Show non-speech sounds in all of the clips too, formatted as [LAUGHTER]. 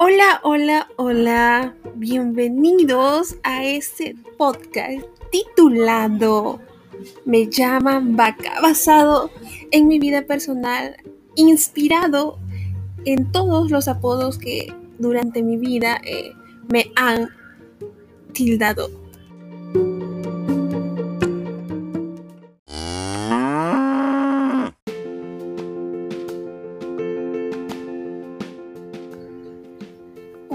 Hola, hola, hola. Bienvenidos a este podcast titulado Me llaman vaca, basado en mi vida personal, inspirado en todos los apodos que durante mi vida eh, me han tildado.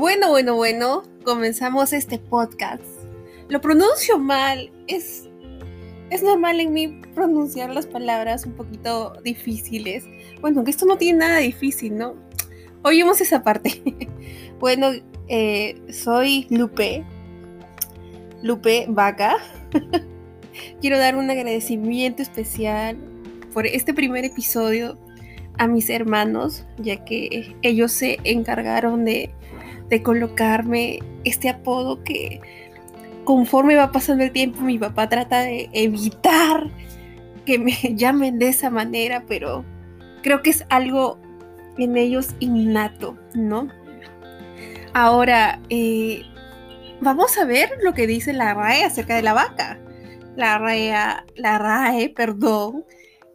Bueno, bueno, bueno, comenzamos este podcast. Lo pronuncio mal, es, es normal en mí pronunciar las palabras un poquito difíciles. Bueno, que esto no tiene nada difícil, ¿no? Oímos esa parte. [LAUGHS] bueno, eh, soy Lupe, Lupe Vaca. [LAUGHS] Quiero dar un agradecimiento especial por este primer episodio a mis hermanos, ya que ellos se encargaron de de colocarme este apodo que conforme va pasando el tiempo mi papá trata de evitar que me [LAUGHS] llamen de esa manera, pero creo que es algo en ellos innato, ¿no? Ahora, eh, vamos a ver lo que dice la RAE acerca de la vaca. La RAE, la RAE, perdón,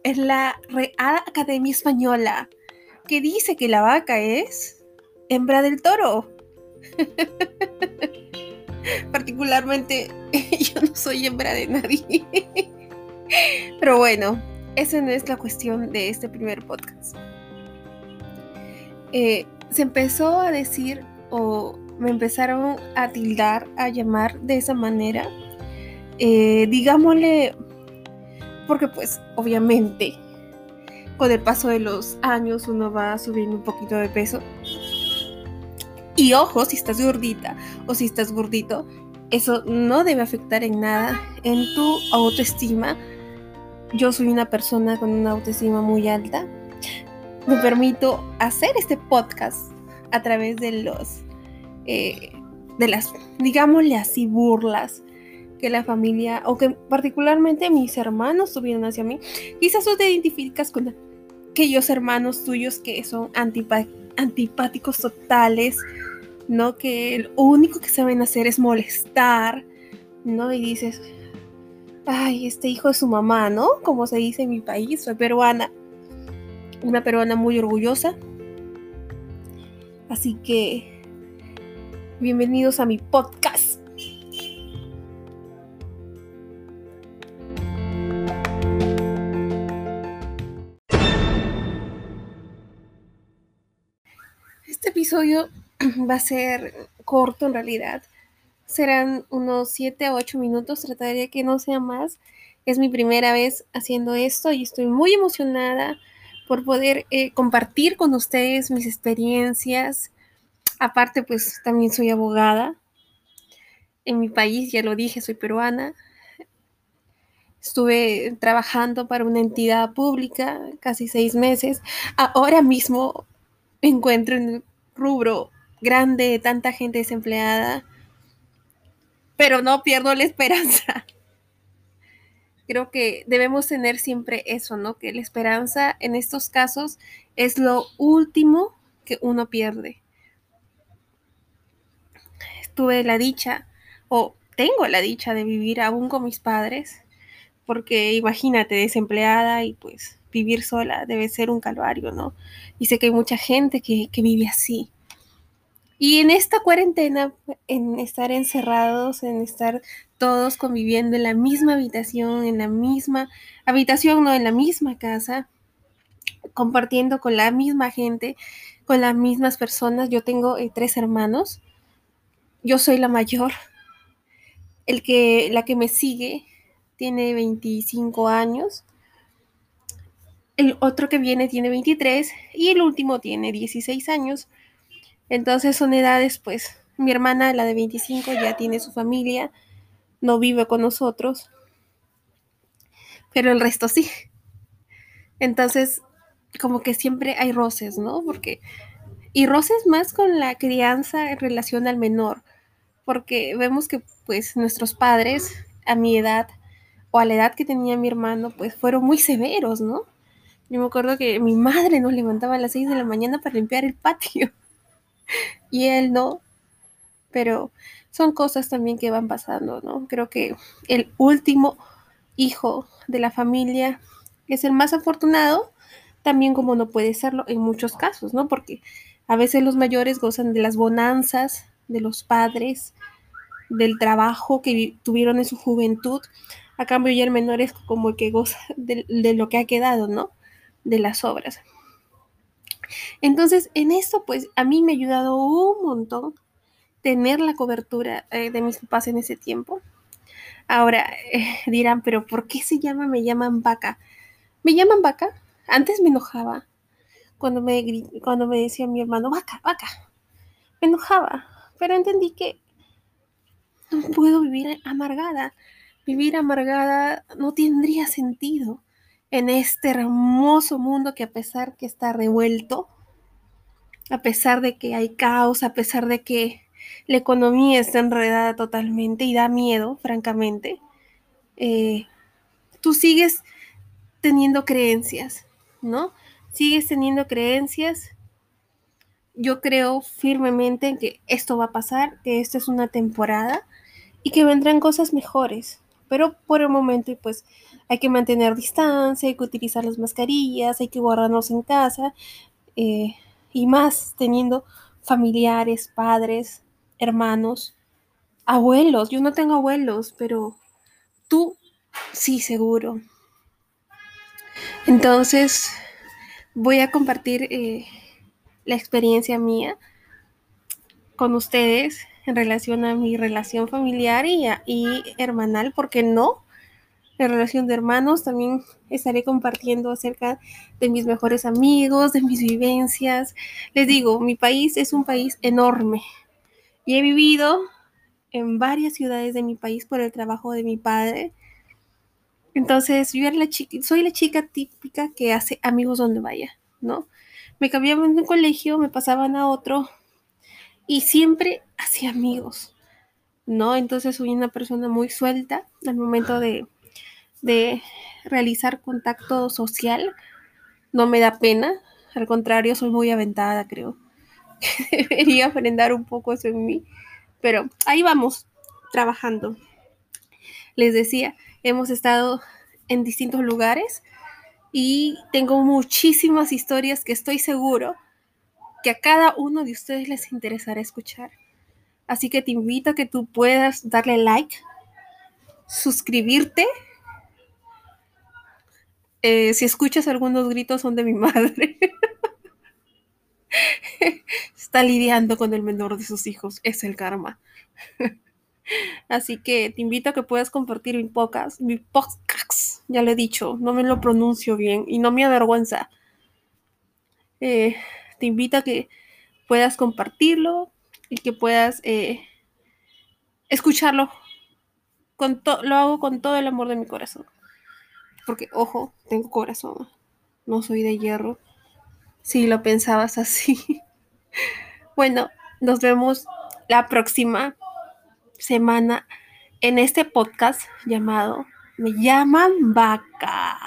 es la Real Academia Española, que dice que la vaca es hembra del toro. [LAUGHS] Particularmente [LAUGHS] yo no soy hembra de nadie. [LAUGHS] Pero bueno, esa no es la cuestión de este primer podcast. Eh, se empezó a decir o me empezaron a tildar, a llamar de esa manera. Eh, digámosle, porque pues obviamente con el paso de los años uno va subiendo un poquito de peso y ojo, si estás gordita o si estás gordito, eso no debe afectar en nada en tu autoestima. Yo soy una persona con una autoestima muy alta. Me permito hacer este podcast a través de los, eh, de las, digámosle así, burlas que la familia o que particularmente mis hermanos tuvieron hacia mí. Quizás tú te identificas con aquellos hermanos tuyos que son antipáticos totales, ¿no? Que lo único que saben hacer es molestar, ¿no? Y dices, ay, este hijo de su mamá, ¿no? Como se dice en mi país, soy peruana, una peruana muy orgullosa. Así que, bienvenidos a mi podcast. Este episodio [CLEARS THROAT] va a ser corto en realidad. Serán unos 7 a 8 minutos, trataré que no sea más. Es mi primera vez haciendo esto y estoy muy emocionada por poder eh, compartir con ustedes mis experiencias. Aparte, pues también soy abogada. En mi país, ya lo dije, soy peruana. Estuve trabajando para una entidad pública casi seis meses. Ahora mismo encuentro en el rubro grande, tanta gente desempleada, pero no pierdo la esperanza. [LAUGHS] Creo que debemos tener siempre eso, ¿no? Que la esperanza en estos casos es lo último que uno pierde. Tuve la dicha, o tengo la dicha de vivir aún con mis padres, porque imagínate, desempleada y pues vivir sola debe ser un calvario, ¿no? Y sé que hay mucha gente que, que vive así. Y en esta cuarentena, en estar encerrados, en estar todos conviviendo en la misma habitación, en la misma habitación, no en la misma casa, compartiendo con la misma gente, con las mismas personas. Yo tengo eh, tres hermanos. Yo soy la mayor. El que, la que me sigue tiene 25 años. El otro que viene tiene 23 y el último tiene 16 años. Entonces son edades, pues, mi hermana, la de 25, ya tiene su familia, no vive con nosotros, pero el resto sí. Entonces, como que siempre hay roces, ¿no? Porque, y roces más con la crianza en relación al menor, porque vemos que, pues, nuestros padres, a mi edad, o a la edad que tenía mi hermano, pues, fueron muy severos, ¿no? Yo me acuerdo que mi madre nos levantaba a las 6 de la mañana para limpiar el patio. [LAUGHS] y él no, pero son cosas también que van pasando, ¿no? Creo que el último hijo de la familia es el más afortunado, también como no puede serlo en muchos casos, ¿no? Porque a veces los mayores gozan de las bonanzas de los padres, del trabajo que tuvieron en su juventud, a cambio ya el menor es como el que goza de, lo que ha quedado, ¿no? De las obras. Entonces, en esto, pues a mí me ha ayudado un montón tener la cobertura eh, de mis papás en ese tiempo. Ahora eh, dirán, pero ¿por qué se llama, me llaman vaca? Me llaman vaca. Antes me enojaba cuando me, cuando me decía mi hermano, vaca, vaca. Me enojaba, pero entendí que no puedo vivir amargada. Vivir amargada no tendría sentido en este hermoso mundo que a pesar que está revuelto, a pesar de que hay caos, a pesar de que la economía está enredada totalmente y da miedo, francamente, eh, tú sigues teniendo creencias, ¿no? Sigues teniendo creencias. Yo creo firmemente en que esto va a pasar, que esta es una temporada y que vendrán cosas mejores. Pero por el momento, pues hay que mantener distancia, hay que utilizar las mascarillas, hay que guardarnos en casa eh, y más teniendo familiares, padres, hermanos, abuelos. Yo no tengo abuelos, pero tú sí, seguro. Entonces, voy a compartir eh, la experiencia mía con ustedes en relación a mi relación familiar y, y hermanal, porque no? La relación de hermanos también estaré compartiendo acerca de mis mejores amigos, de mis vivencias. Les digo, mi país es un país enorme y he vivido en varias ciudades de mi país por el trabajo de mi padre. Entonces, yo era la chica, soy la chica típica que hace amigos donde vaya, ¿no? Me cambiaban de un colegio, me pasaban a otro y siempre hacía amigos, ¿no? Entonces soy una persona muy suelta al momento de, de realizar contacto social. No me da pena, al contrario, soy muy aventada, creo. [LAUGHS] Debería aprender un poco eso en mí, pero ahí vamos, trabajando. Les decía, hemos estado en distintos lugares y tengo muchísimas historias que estoy seguro que a cada uno de ustedes les interesará escuchar. Así que te invito a que tú puedas darle like, suscribirte. Eh, si escuchas algunos gritos son de mi [LAUGHS] madre. Está lidiando con el menor de sus hijos. Es el karma. Así que te invito a que puedas compartir mi podcast, mi podcast. Ya lo he dicho, no me lo pronuncio bien y no me avergüenza. Eh, te invito a que puedas compartirlo y que puedas eh, escucharlo. Con lo hago con todo el amor de mi corazón. Porque, ojo, tengo corazón. No soy de hierro. Si lo pensabas así. [LAUGHS] bueno, nos vemos la próxima semana en este podcast llamado Me llaman vaca.